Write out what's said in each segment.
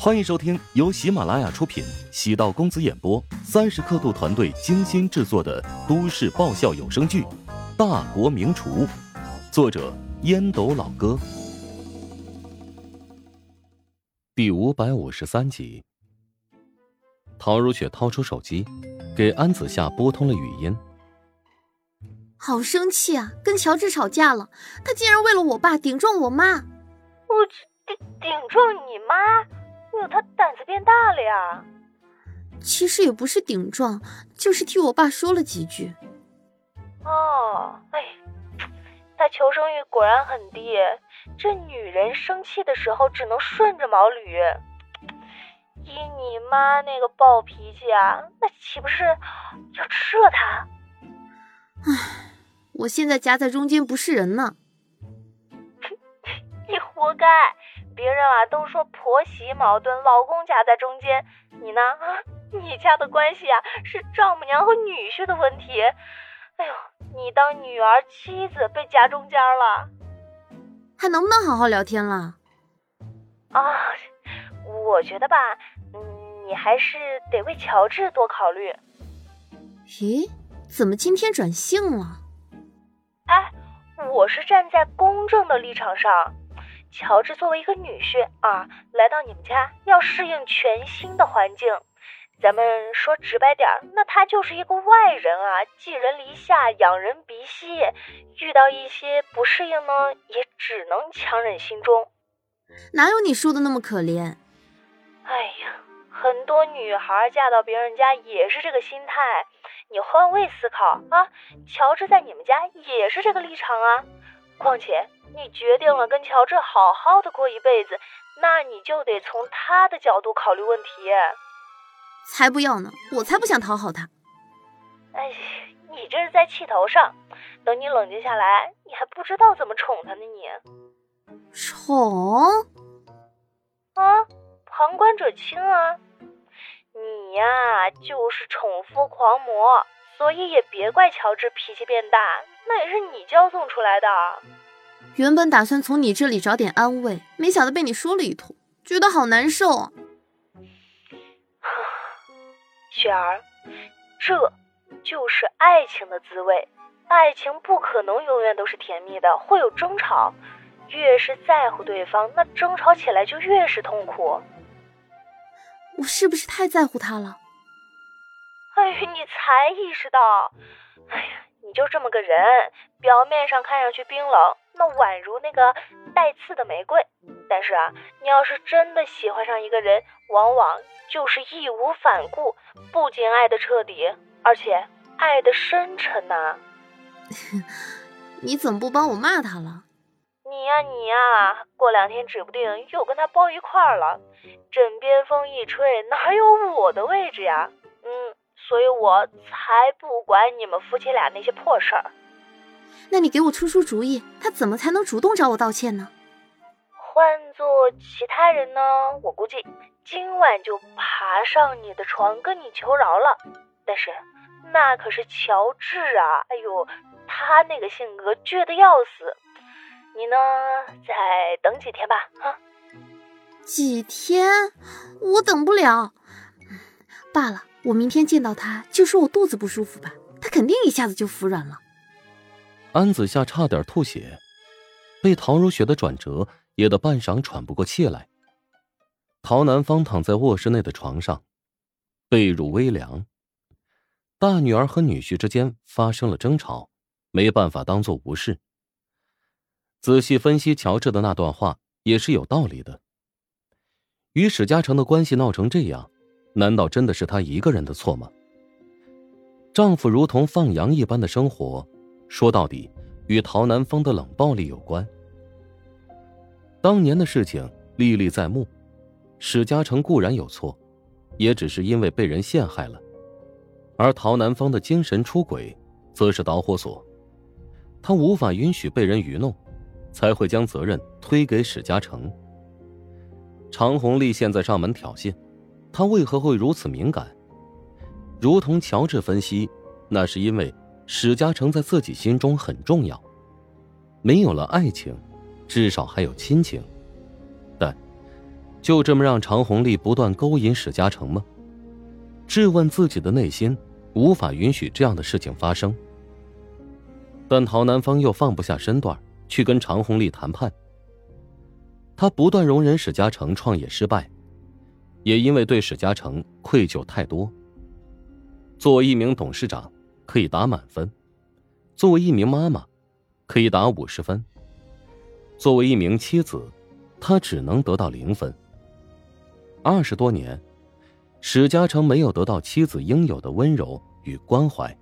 欢迎收听由喜马拉雅出品、喜道公子演播、三十刻度团队精心制作的都市爆笑有声剧《大国名厨》，作者烟斗老哥，第五百五十三集。陶如雪掏出手机，给安子夏拨通了语音。好生气啊！跟乔治吵架了，他竟然为了我爸顶撞我妈。我顶顶撞你妈？哟，他胆子变大了呀！其实也不是顶撞，就是替我爸说了几句。哦，哎，他求生欲果然很低。这女人生气的时候只能顺着毛捋。依你妈那个暴脾气啊，那岂不是要吃了他？唉，我现在夹在中间不是人呢。你活该。别人啊都说婆媳矛盾，老公夹在中间，你呢？啊，你家的关系啊是丈母娘和女婿的问题。哎呦，你当女儿妻子被夹中间了，还能不能好好聊天了？啊，我觉得吧，嗯，你还是得为乔治多考虑。咦，怎么今天转性了？哎，我是站在公正的立场上。乔治作为一个女婿啊，来到你们家要适应全新的环境。咱们说直白点儿，那他就是一个外人啊，寄人篱下，养人鼻息。遇到一些不适应呢，也只能强忍心中。哪有你说的那么可怜？哎呀，很多女孩嫁到别人家也是这个心态。你换位思考啊，乔治在你们家也是这个立场啊。况且。你决定了跟乔治好好的过一辈子，那你就得从他的角度考虑问题。才不要呢！我才不想讨好他。哎，你这是在气头上。等你冷静下来，你还不知道怎么宠他呢。你宠？啊，旁观者清啊。你呀，就是宠夫狂魔，所以也别怪乔治脾气变大，那也是你骄纵出来的。原本打算从你这里找点安慰，没想到被你说了一通，觉得好难受啊！雪儿，这就是爱情的滋味。爱情不可能永远都是甜蜜的，会有争吵。越是在乎对方，那争吵起来就越是痛苦。我是不是太在乎他了？哎，你才意识到？哎呀！你就这么个人，表面上看上去冰冷，那宛如那个带刺的玫瑰。但是啊，你要是真的喜欢上一个人，往往就是义无反顾，不仅爱的彻底，而且爱的深沉呐。你怎么不帮我骂他了？你呀你呀，过两天指不定又跟他包一块儿了。枕边风一吹，哪有我的位置呀？嗯。所以我才不管你们夫妻俩那些破事儿。那你给我出出主意，他怎么才能主动找我道歉呢？换做其他人呢，我估计今晚就爬上你的床跟你求饶了。但是那可是乔治啊！哎呦，他那个性格倔得要死。你呢，再等几天吧，啊？几天？我等不了。罢了。我明天见到他就说我肚子不舒服吧，他肯定一下子就服软了。安子夏差点吐血，被陶如雪的转折噎得半晌喘不过气来。陶南方躺在卧室内的床上，被褥微凉。大女儿和女婿之间发生了争吵，没办法当做无事。仔细分析乔治的那段话也是有道理的。与史嘉诚的关系闹成这样。难道真的是她一个人的错吗？丈夫如同放羊一般的生活，说到底与陶南风的冷暴力有关。当年的事情历历在目，史嘉诚固然有错，也只是因为被人陷害了，而陶南风的精神出轨，则是导火索。他无法允许被人愚弄，才会将责任推给史嘉诚。常红丽现在上门挑衅。他为何会如此敏感？如同乔治分析，那是因为史嘉诚在自己心中很重要，没有了爱情，至少还有亲情。但就这么让常红丽不断勾引史嘉诚吗？质问自己的内心，无法允许这样的事情发生。但陶南方又放不下身段去跟常红丽谈判。他不断容忍史嘉诚创业失败，也因为对史嘉诚愧疚太多。作为一名董事长，可以打满分；作为一名妈妈，可以打五十分；作为一名妻子，他只能得到零分。二十多年，史嘉诚没有得到妻子应有的温柔与关怀，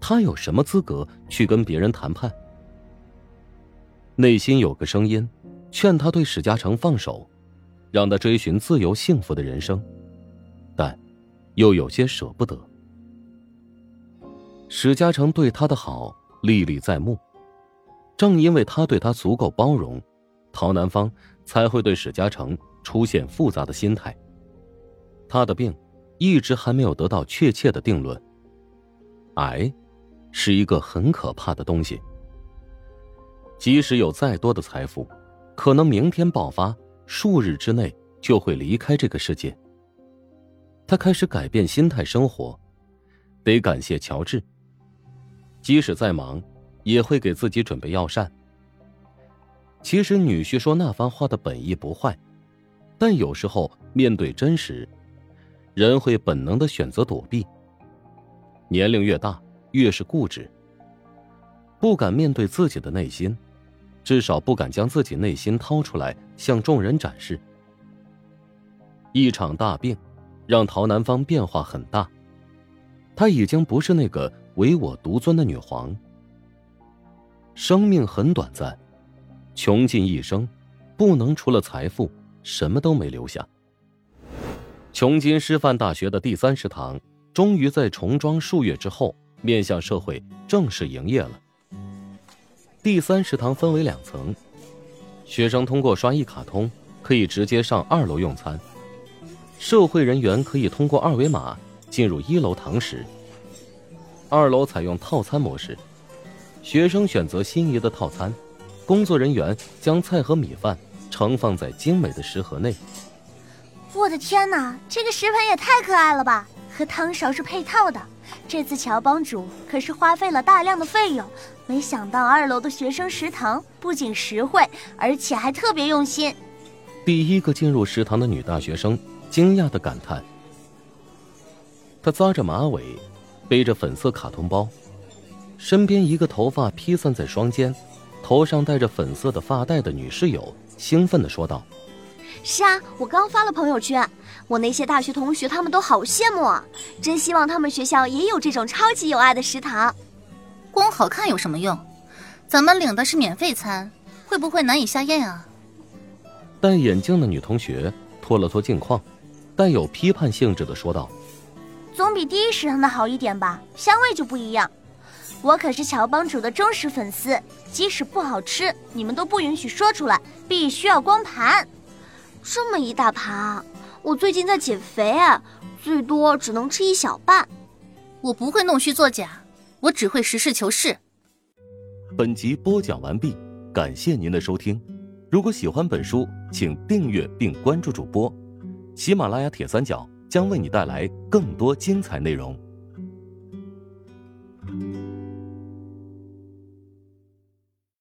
他有什么资格去跟别人谈判？内心有个声音，劝他对史嘉诚放手，让他追寻自由幸福的人生，但又有些舍不得。史嘉诚对他的好历历在目，正因为他对他足够包容，陶南方才会对史嘉诚出现复杂的心态。他的病一直还没有得到确切的定论。癌是一个很可怕的东西，即使有再多的财富，可能明天爆发，数日之内就会离开这个世界。他开始改变心态生活，得感谢乔治。即使再忙，也会给自己准备药膳。其实女婿说那番话的本意不坏，但有时候面对真实，人会本能的选择躲避。年龄越大，越是固执，不敢面对自己的内心，至少不敢将自己内心掏出来向众人展示。一场大病，让陶南方变化很大，她已经不是那个。唯我独尊的女皇，生命很短暂，穷尽一生，不能除了财富什么都没留下。琼金师范大学的第三食堂终于在重装数月之后面向社会正式营业了。第三食堂分为两层，学生通过刷一卡通可以直接上二楼用餐，社会人员可以通过二维码进入一楼堂食。二楼采用套餐模式，学生选择心仪的套餐，工作人员将菜和米饭盛放在精美的食盒内。我的天哪，这个食盆也太可爱了吧！和汤勺是配套的。这次乔帮主可是花费了大量的费用，没想到二楼的学生食堂不仅实惠，而且还特别用心。第一个进入食堂的女大学生惊讶的感叹：“她扎着马尾。”背着粉色卡通包，身边一个头发披散在双肩、头上戴着粉色的发带的女室友兴奋的说道：“是啊，我刚发了朋友圈，我那些大学同学他们都好羡慕啊，真希望他们学校也有这种超级有爱的食堂。光好看有什么用？咱们领的是免费餐，会不会难以下咽啊？”戴眼镜的女同学拖了拖镜框，带有批判性质的说道。总比第一食堂的好一点吧，香味就不一样。我可是乔帮主的忠实粉丝，即使不好吃，你们都不允许说出来，必须要光盘。这么一大盘，我最近在减肥啊，最多只能吃一小半。我不会弄虚作假，我只会实事求是。本集播讲完毕，感谢您的收听。如果喜欢本书，请订阅并关注主播。喜马拉雅铁三角。将为你带来更多精彩内容。